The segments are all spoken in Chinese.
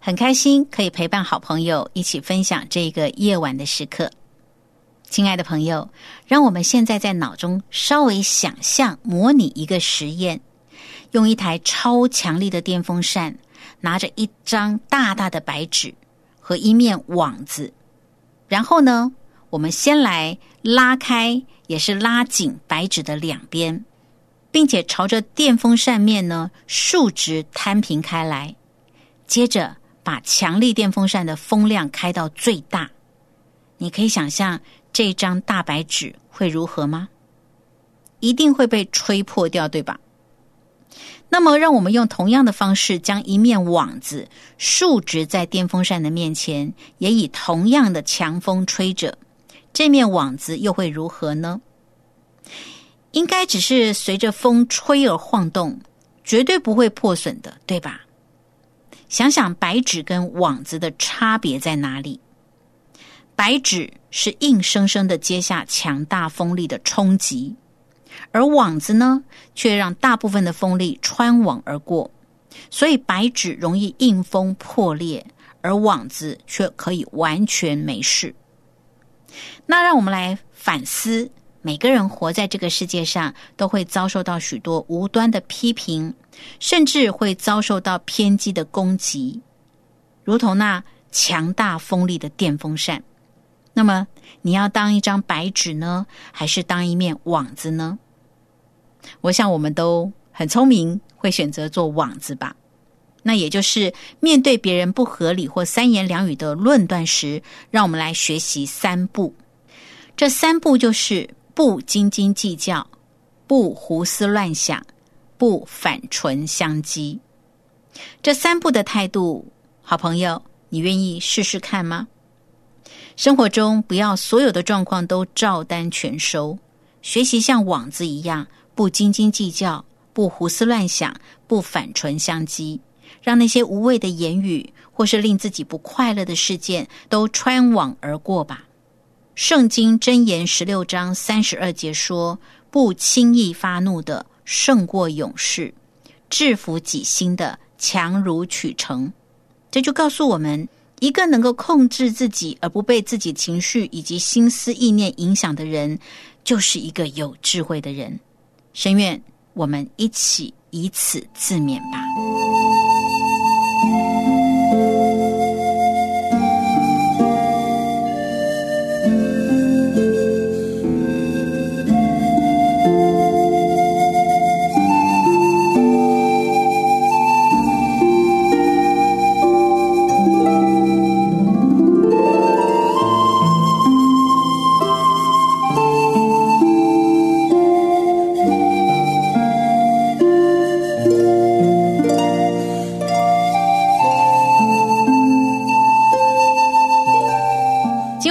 很开心可以陪伴好朋友一起分享这个夜晚的时刻。亲爱的朋友，让我们现在在脑中稍微想象模拟一个实验：用一台超强力的电风扇，拿着一张大大的白纸和一面网子，然后呢，我们先来拉开，也是拉紧白纸的两边，并且朝着电风扇面呢竖直摊平开来，接着。把强力电风扇的风量开到最大，你可以想象这张大白纸会如何吗？一定会被吹破掉，对吧？那么，让我们用同样的方式，将一面网子竖直在电风扇的面前，也以同样的强风吹着，这面网子又会如何呢？应该只是随着风吹而晃动，绝对不会破损的，对吧？想想白纸跟网子的差别在哪里？白纸是硬生生的接下强大风力的冲击，而网子呢，却让大部分的风力穿网而过，所以白纸容易应风破裂，而网子却可以完全没事。那让我们来反思。每个人活在这个世界上，都会遭受到许多无端的批评，甚至会遭受到偏激的攻击，如同那强大锋利的电风扇。那么，你要当一张白纸呢，还是当一面网子呢？我想我们都很聪明，会选择做网子吧。那也就是面对别人不合理或三言两语的论断时，让我们来学习三步。这三步就是。不斤斤计较，不胡思乱想，不反唇相讥，这三步的态度，好朋友，你愿意试试看吗？生活中不要所有的状况都照单全收，学习像网子一样，不斤斤计较，不胡思乱想，不反唇相讥，让那些无谓的言语或是令自己不快乐的事件都穿网而过吧。圣经箴言十六章三十二节说：“不轻易发怒的胜过勇士，制服己心的强如取成。”这就告诉我们，一个能够控制自己而不被自己情绪以及心思意念影响的人，就是一个有智慧的人。深愿我们一起以此自勉吧。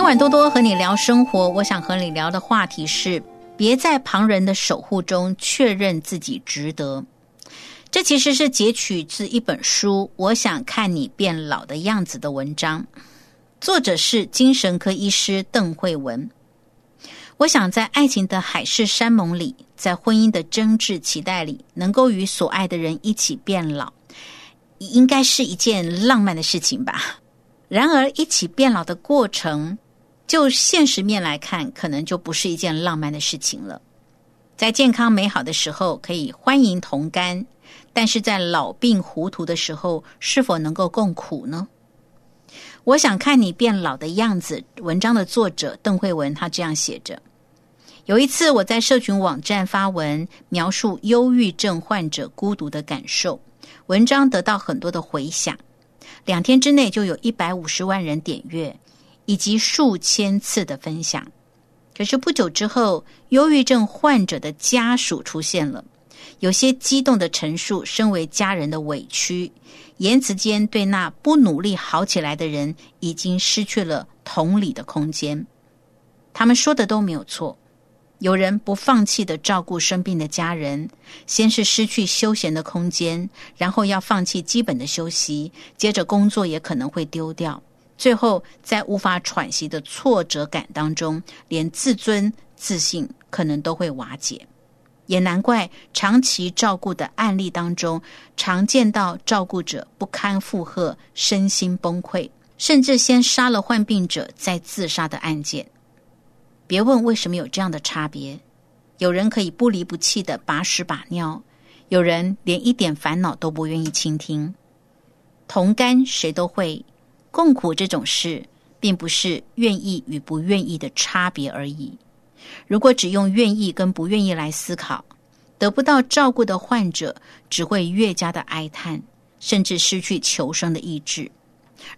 晚多多和你聊生活，我想和你聊的话题是：别在旁人的守护中确认自己值得。这其实是截取自一本书《我想看你变老的样子》的文章，作者是精神科医师邓慧文。我想在爱情的海誓山盟里，在婚姻的真挚期待里，能够与所爱的人一起变老，应该是一件浪漫的事情吧。然而，一起变老的过程。就现实面来看，可能就不是一件浪漫的事情了。在健康美好的时候，可以欢迎同甘；但是在老病糊涂的时候，是否能够共苦呢？我想看你变老的样子。文章的作者邓慧文他这样写着：有一次我在社群网站发文，描述忧郁症患者孤独的感受，文章得到很多的回响，两天之内就有一百五十万人点阅，以及数千次的分享。可是不久之后，忧郁症患者的家属出现了。有些激动的陈述，身为家人的委屈，言辞间对那不努力好起来的人，已经失去了同理的空间。他们说的都没有错。有人不放弃的照顾生病的家人，先是失去休闲的空间，然后要放弃基本的休息，接着工作也可能会丢掉，最后在无法喘息的挫折感当中，连自尊、自信可能都会瓦解。也难怪长期照顾的案例当中，常见到照顾者不堪负荷、身心崩溃，甚至先杀了患病者再自杀的案件。别问为什么有这样的差别，有人可以不离不弃的把屎把尿，有人连一点烦恼都不愿意倾听。同甘谁都会，共苦这种事，并不是愿意与不愿意的差别而已。如果只用愿意跟不愿意来思考，得不到照顾的患者只会越加的哀叹，甚至失去求生的意志；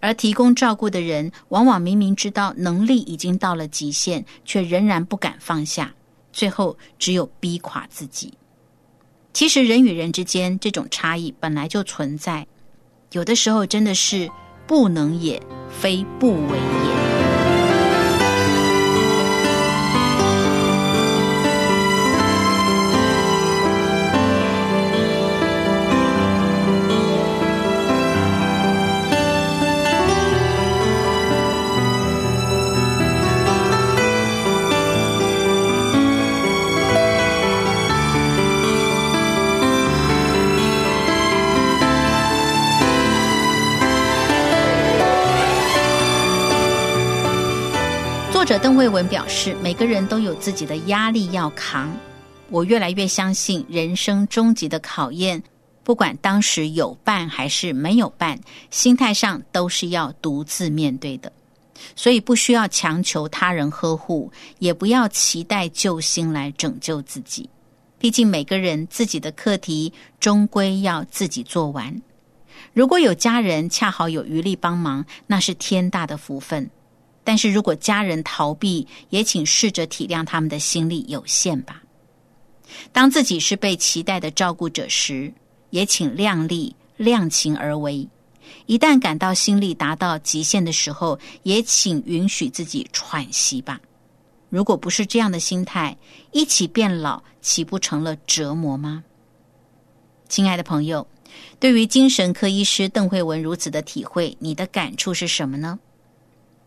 而提供照顾的人，往往明明知道能力已经到了极限，却仍然不敢放下，最后只有逼垮自己。其实人与人之间这种差异本来就存在，有的时候真的是不能也，非不为也。者邓慧文表示，每个人都有自己的压力要扛。我越来越相信，人生终极的考验，不管当时有伴还是没有伴，心态上都是要独自面对的。所以，不需要强求他人呵护，也不要期待救星来拯救自己。毕竟，每个人自己的课题终归要自己做完。如果有家人恰好有余力帮忙，那是天大的福分。但是如果家人逃避，也请试着体谅他们的心力有限吧。当自己是被期待的照顾者时，也请量力量情而为。一旦感到心力达到极限的时候，也请允许自己喘息吧。如果不是这样的心态，一起变老，岂不成了折磨吗？亲爱的朋友，对于精神科医师邓慧文如此的体会，你的感触是什么呢？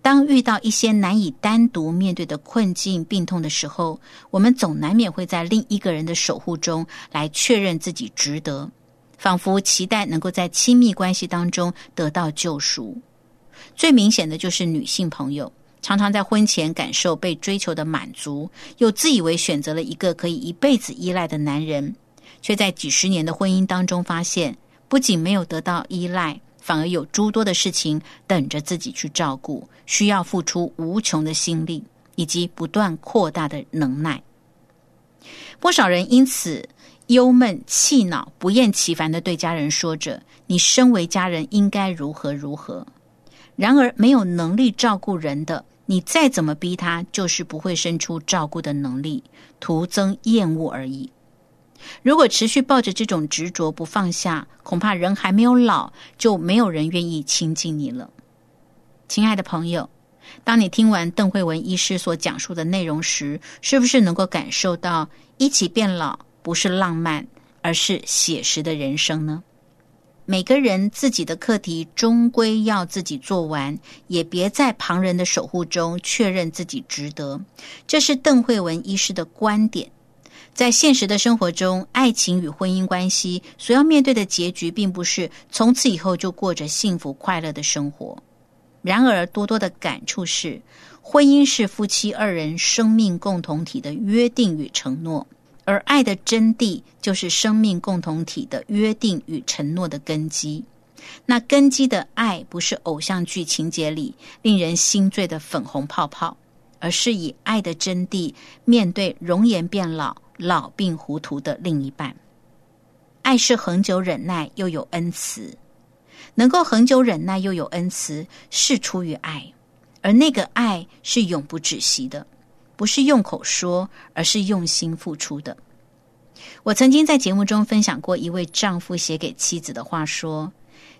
当遇到一些难以单独面对的困境、病痛的时候，我们总难免会在另一个人的守护中来确认自己值得，仿佛期待能够在亲密关系当中得到救赎。最明显的就是女性朋友，常常在婚前感受被追求的满足，又自以为选择了一个可以一辈子依赖的男人，却在几十年的婚姻当中发现，不仅没有得到依赖。反而有诸多的事情等着自己去照顾，需要付出无穷的心力以及不断扩大的能耐。不少人因此忧闷气恼，不厌其烦的对家人说着：“你身为家人应该如何如何。”然而，没有能力照顾人的，你再怎么逼他，就是不会生出照顾的能力，徒增厌恶而已。如果持续抱着这种执着不放下，恐怕人还没有老，就没有人愿意亲近你了。亲爱的朋友，当你听完邓慧文医师所讲述的内容时，是不是能够感受到一起变老不是浪漫，而是写实的人生呢？每个人自己的课题终归要自己做完，也别在旁人的守护中确认自己值得。这是邓慧文医师的观点。在现实的生活中，爱情与婚姻关系所要面对的结局，并不是从此以后就过着幸福快乐的生活。然而，多多的感触是，婚姻是夫妻二人生命共同体的约定与承诺，而爱的真谛就是生命共同体的约定与承诺的根基。那根基的爱，不是偶像剧情节里令人心醉的粉红泡泡，而是以爱的真谛面对容颜变老、老病糊涂的另一半。爱是恒久忍耐，又有恩慈。能够恒久忍耐又有恩慈，是出于爱，而那个爱是永不止息的，不是用口说，而是用心付出的。我曾经在节目中分享过一位丈夫写给妻子的话，说：“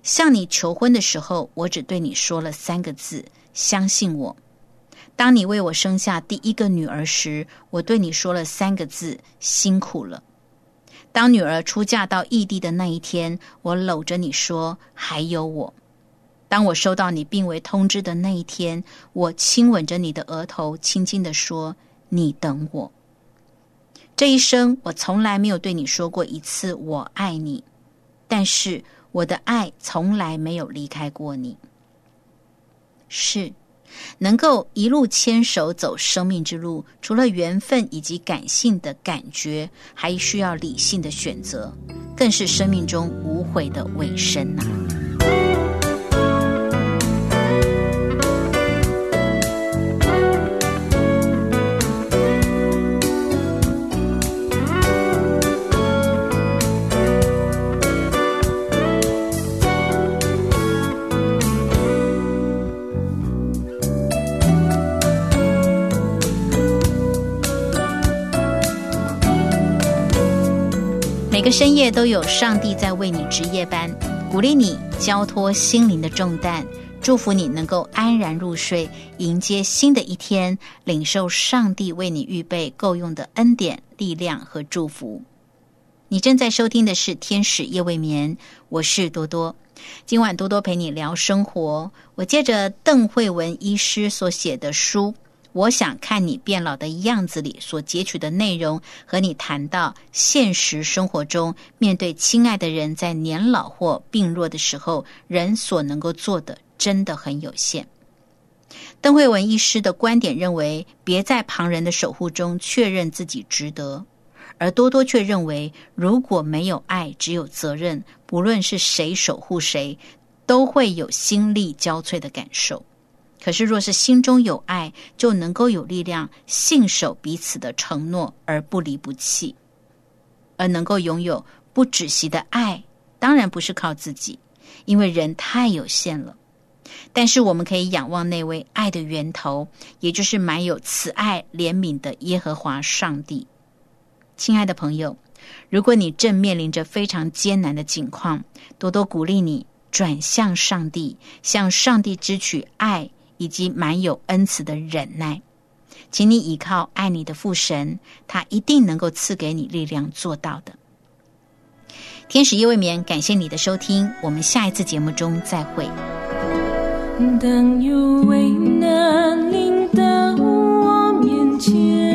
向你求婚的时候，我只对你说了三个字，相信我；当你为我生下第一个女儿时，我对你说了三个字，辛苦了。”当女儿出嫁到异地的那一天，我搂着你说：“还有我。”当我收到你病危通知的那一天，我亲吻着你的额头，轻轻的说：“你等我。”这一生，我从来没有对你说过一次“我爱你”，但是我的爱从来没有离开过你。是。能够一路牵手走生命之路，除了缘分以及感性的感觉，还需要理性的选择，更是生命中无悔的尾声呐。深夜都有上帝在为你值夜班，鼓励你交托心灵的重担，祝福你能够安然入睡，迎接新的一天，领受上帝为你预备够用的恩典、力量和祝福。你正在收听的是《天使夜未眠》，我是多多。今晚多多陪你聊生活，我借着邓慧文医师所写的书。我想看你变老的样子里所截取的内容，和你谈到现实生活中面对亲爱的人在年老或病弱的时候，人所能够做的真的很有限。邓慧文医师的观点认为，别在旁人的守护中确认自己值得，而多多却认为，如果没有爱，只有责任，不论是谁守护谁，都会有心力交瘁的感受。可是，若是心中有爱，就能够有力量信守彼此的承诺，而不离不弃，而能够拥有不止息的爱。当然不是靠自己，因为人太有限了。但是，我们可以仰望那位爱的源头，也就是满有慈爱怜悯的耶和华上帝。亲爱的朋友，如果你正面临着非常艰难的境况，多多鼓励你转向上帝，向上帝支取爱。以及满有恩慈的忍耐。请你依靠爱你的父神，他一定能够赐给你力量做到的。天使夜未眠，感谢你的收听，我们下一次节目中再会。有为难临到我面前。